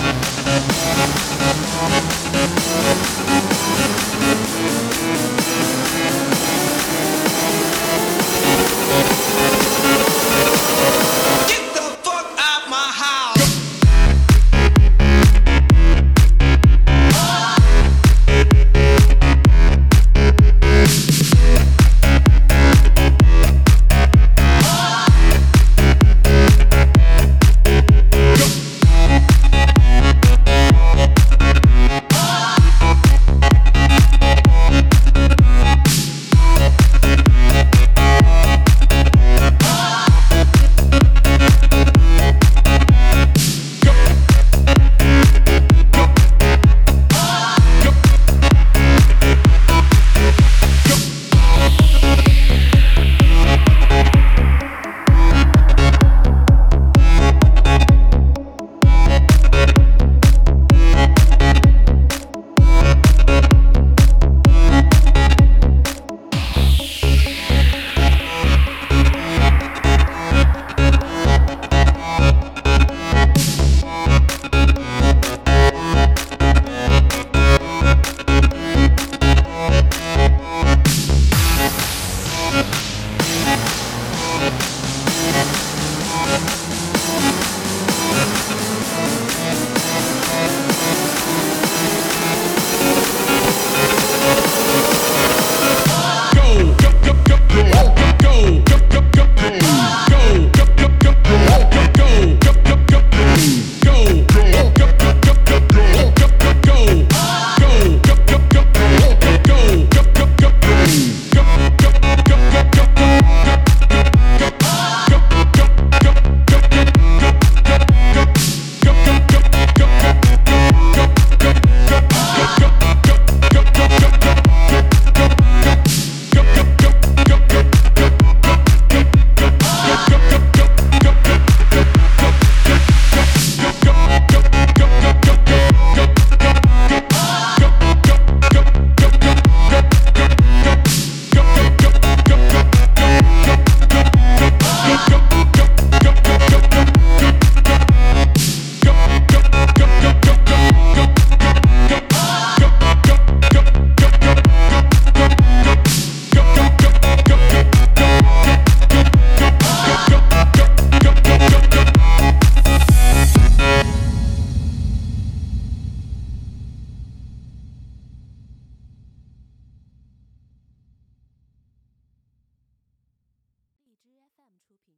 Get 出品。